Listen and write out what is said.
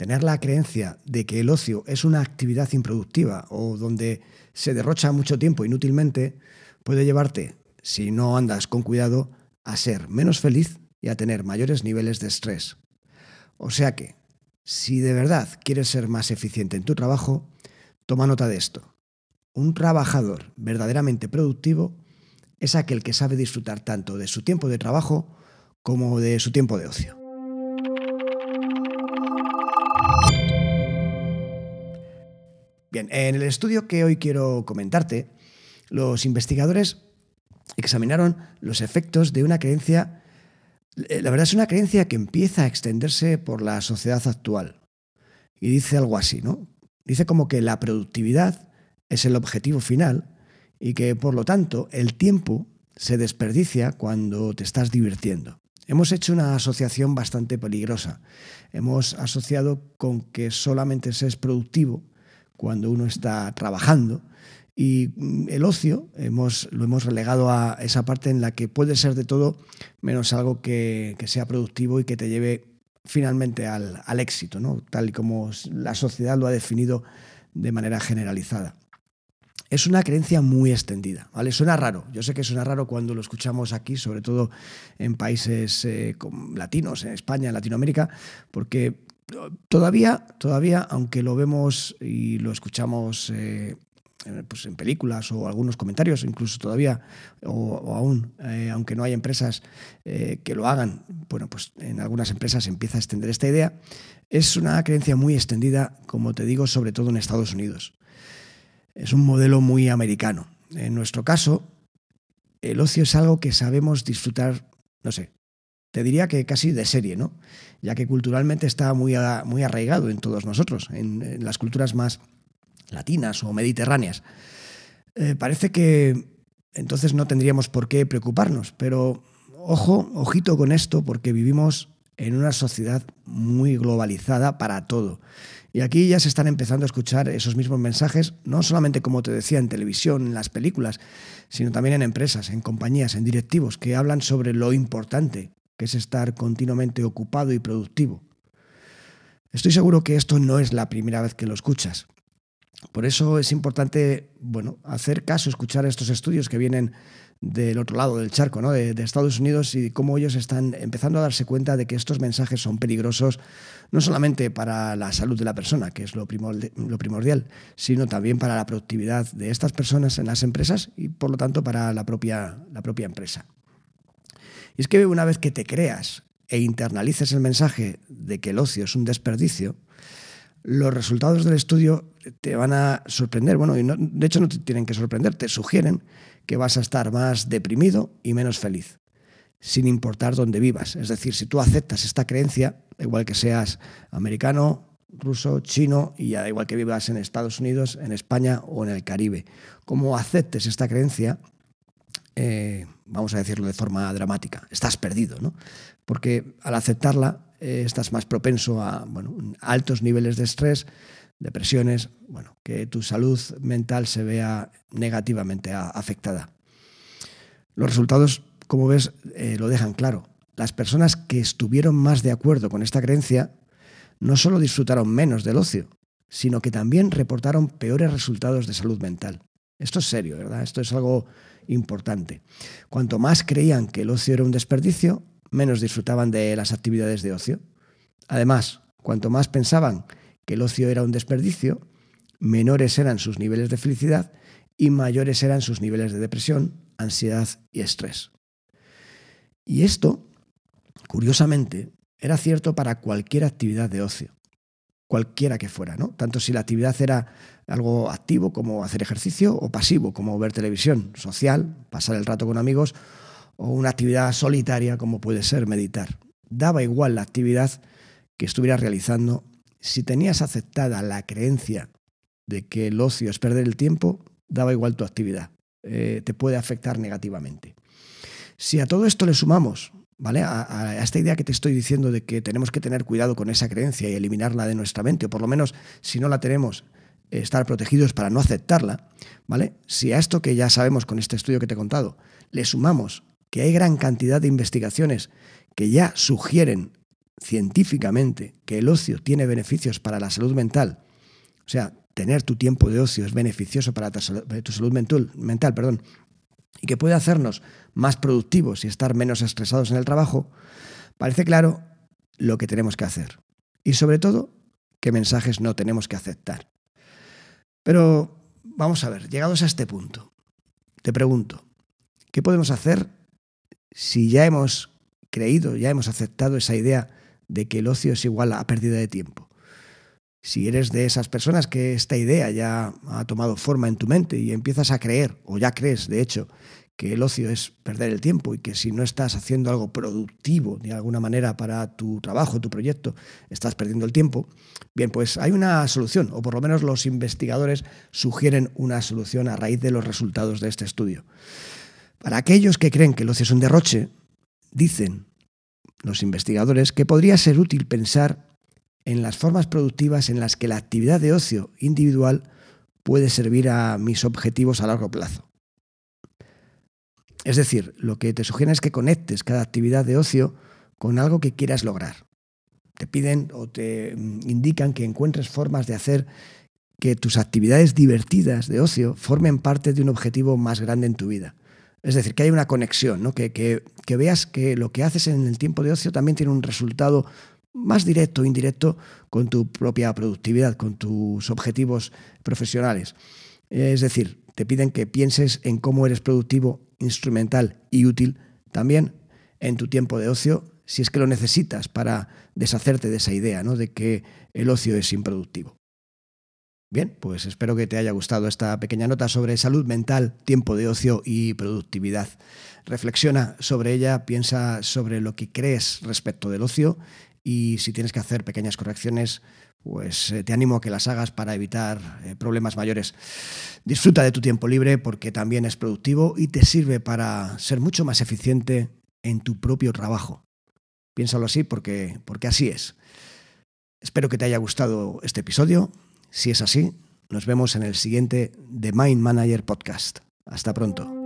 tener la creencia de que el ocio es una actividad improductiva o donde se derrocha mucho tiempo inútilmente, puede llevarte, si no andas con cuidado, a ser menos feliz y a tener mayores niveles de estrés. O sea que, si de verdad quieres ser más eficiente en tu trabajo, toma nota de esto. Un trabajador verdaderamente productivo es aquel que sabe disfrutar tanto de su tiempo de trabajo como de su tiempo de ocio. Bien, en el estudio que hoy quiero comentarte, los investigadores examinaron los efectos de una creencia, eh, la verdad es una creencia que empieza a extenderse por la sociedad actual. Y dice algo así, ¿no? Dice como que la productividad es el objetivo final y que por lo tanto el tiempo se desperdicia cuando te estás divirtiendo. Hemos hecho una asociación bastante peligrosa. Hemos asociado con que solamente se es productivo cuando uno está trabajando y mm, el ocio hemos, lo hemos relegado a esa parte en la que puede ser de todo menos algo que, sea productivo y que te lleve finalmente al, al éxito, ¿no? tal y como la sociedad lo ha definido de manera generalizada. Es una creencia muy extendida, ¿vale? Suena raro. Yo sé que suena raro cuando lo escuchamos aquí, sobre todo en países eh, latinos, en España, en Latinoamérica, porque todavía, todavía, aunque lo vemos y lo escuchamos eh, pues en películas o algunos comentarios, incluso todavía, o, aún, eh, aunque no hay empresas que lo hagan, bueno, pues en algunas empresas empieza a extender esta idea, es una creencia muy extendida, como te digo, sobre todo en Estados Unidos. Es un modelo muy americano. En nuestro caso, el ocio es algo que sabemos disfrutar, no sé, te diría que casi de serie, ¿no? Ya que culturalmente está muy, muy arraigado en todos nosotros, en, las culturas más latinas o mediterráneas. Eh, parece que entonces no tendríamos por qué preocuparnos, pero ojo, ojito con esto, porque vivimos en una sociedad muy globalizada para todo. Y aquí ya se están empezando a escuchar esos mismos mensajes, no solamente como te decía en televisión, en las películas, sino también en empresas, en compañías, en directivos, que hablan sobre lo importante que es estar continuamente ocupado y productivo. Estoy seguro que esto no es la primera vez que lo escuchas. Por eso es importante, bueno, hacer caso, escuchar estos estudios que vienen del otro lado del charco, ¿no? de, Estados Unidos, y cómo ellos están empezando a darse cuenta de que estos mensajes son peligrosos no solamente para la salud de la persona, que es lo primordial, sino también para la productividad de estas personas en las empresas y por lo tanto para la propia, la propia empresa. Y es que una vez que te creas e internalices el mensaje de que el ocio es un desperdicio, los resultados del estudio te van a sorprender. Bueno, y de hecho no te tienen que sorprender, te sugieren que vas a estar más deprimido y menos feliz, sin importar dónde vivas. Es decir, si tú aceptas esta creencia, igual que seas americano, ruso, chino y ya igual que vivas en Estados Unidos, en España o en el Caribe, como aceptes esta creencia, eh, vamos a decirlo de forma dramática, estás perdido, ¿no? Porque al aceptarla eh, estás más propenso a altos niveles de estrés, depresiones, bueno, que tu salud mental se vea negativamente afectada. Los resultados, como ves, eh, lo dejan claro. Las personas que estuvieron más de acuerdo con esta creencia no solo disfrutaron menos del ocio, sino que también reportaron peores resultados de salud mental. Esto es serio, ¿verdad? Esto es algo importante. Cuanto más creían que el ocio era un desperdicio, menos disfrutaban de las actividades de ocio. Además, cuanto más pensaban que el ocio era un desperdicio, menores eran sus niveles de felicidad y mayores eran sus niveles de depresión, ansiedad y estrés. Y esto, curiosamente, era cierto para cualquier actividad de ocio cualquiera que fuera, ¿no? Tanto si la actividad era algo activo como hacer ejercicio o pasivo como ver televisión, social, pasar el rato con amigos o una actividad solitaria como puede ser meditar. Daba igual la actividad que estuvieras realizando si tenías aceptada la creencia de que el ocio es perder el tiempo, daba igual tu actividad. Eh, te puede afectar negativamente. Si a todo esto le sumamos ¿vale? A, esta idea que te estoy diciendo de que tenemos que tener cuidado con esa creencia y eliminarla de nuestra mente, o por lo menos si no la tenemos, estar protegidos para no aceptarla, ¿vale? Si a esto que ya sabemos con este estudio que te he contado, le sumamos que hay gran cantidad de investigaciones que ya sugieren científicamente que el ocio tiene beneficios para la salud mental, o sea, tener tu tiempo de ocio es beneficioso para tu salud mental, mental perdón, y que puede hacernos más productivos y estar menos estresados en el trabajo, parece claro lo que tenemos que hacer. Y sobre todo, qué mensajes no tenemos que aceptar. Pero vamos a ver, llegados a este punto, te pregunto, ¿qué podemos hacer si ya hemos creído, ya hemos aceptado esa idea de que el ocio es igual a pérdida de tiempo? Si eres de esas personas que esta idea ya ha tomado forma en tu mente y empiezas a creer, o ya crees, de hecho, que el ocio es perder el tiempo y que si no estás haciendo algo productivo de alguna manera para tu trabajo, tu proyecto, estás perdiendo el tiempo, bien, pues hay una solución, o por lo menos los investigadores sugieren una solución a raíz de los resultados de este estudio. Para aquellos que creen que el ocio es un derroche, dicen los investigadores que podría ser útil pensar en las formas productivas en las que la actividad de ocio individual puede servir a mis objetivos a largo plazo. Es decir, lo que te sugieren es que conectes cada actividad de ocio con algo que quieras lograr. Te piden o te mm, indican que encuentres formas de hacer que tus actividades divertidas de ocio formen parte de un objetivo más grande en tu vida. Es decir, que hay una conexión, ¿no? que, que, que veas que lo que haces en el tiempo de ocio también tiene un resultado más directo o indirecto con tu propia productividad, con tus objetivos profesionales. Es decir, te piden que pienses en cómo eres productivo instrumental y útil también en tu tiempo de ocio, si es que lo necesitas para deshacerte de esa idea ¿no? de que el ocio es improductivo. Bien, pues espero que te haya gustado esta pequeña nota sobre salud mental, tiempo de ocio y productividad. Reflexiona sobre ella, piensa sobre lo que crees respecto del ocio y si tienes que hacer pequeñas correcciones, pues eh, te animo a que las hagas para evitar eh, problemas mayores. Disfruta de tu tiempo libre porque también es productivo y te sirve para ser mucho más eficiente en tu propio trabajo. Piénsalo así porque, porque así es. Espero que te haya gustado este episodio. Si es así, nos vemos en el siguiente The Mind Manager Podcast. Hasta pronto.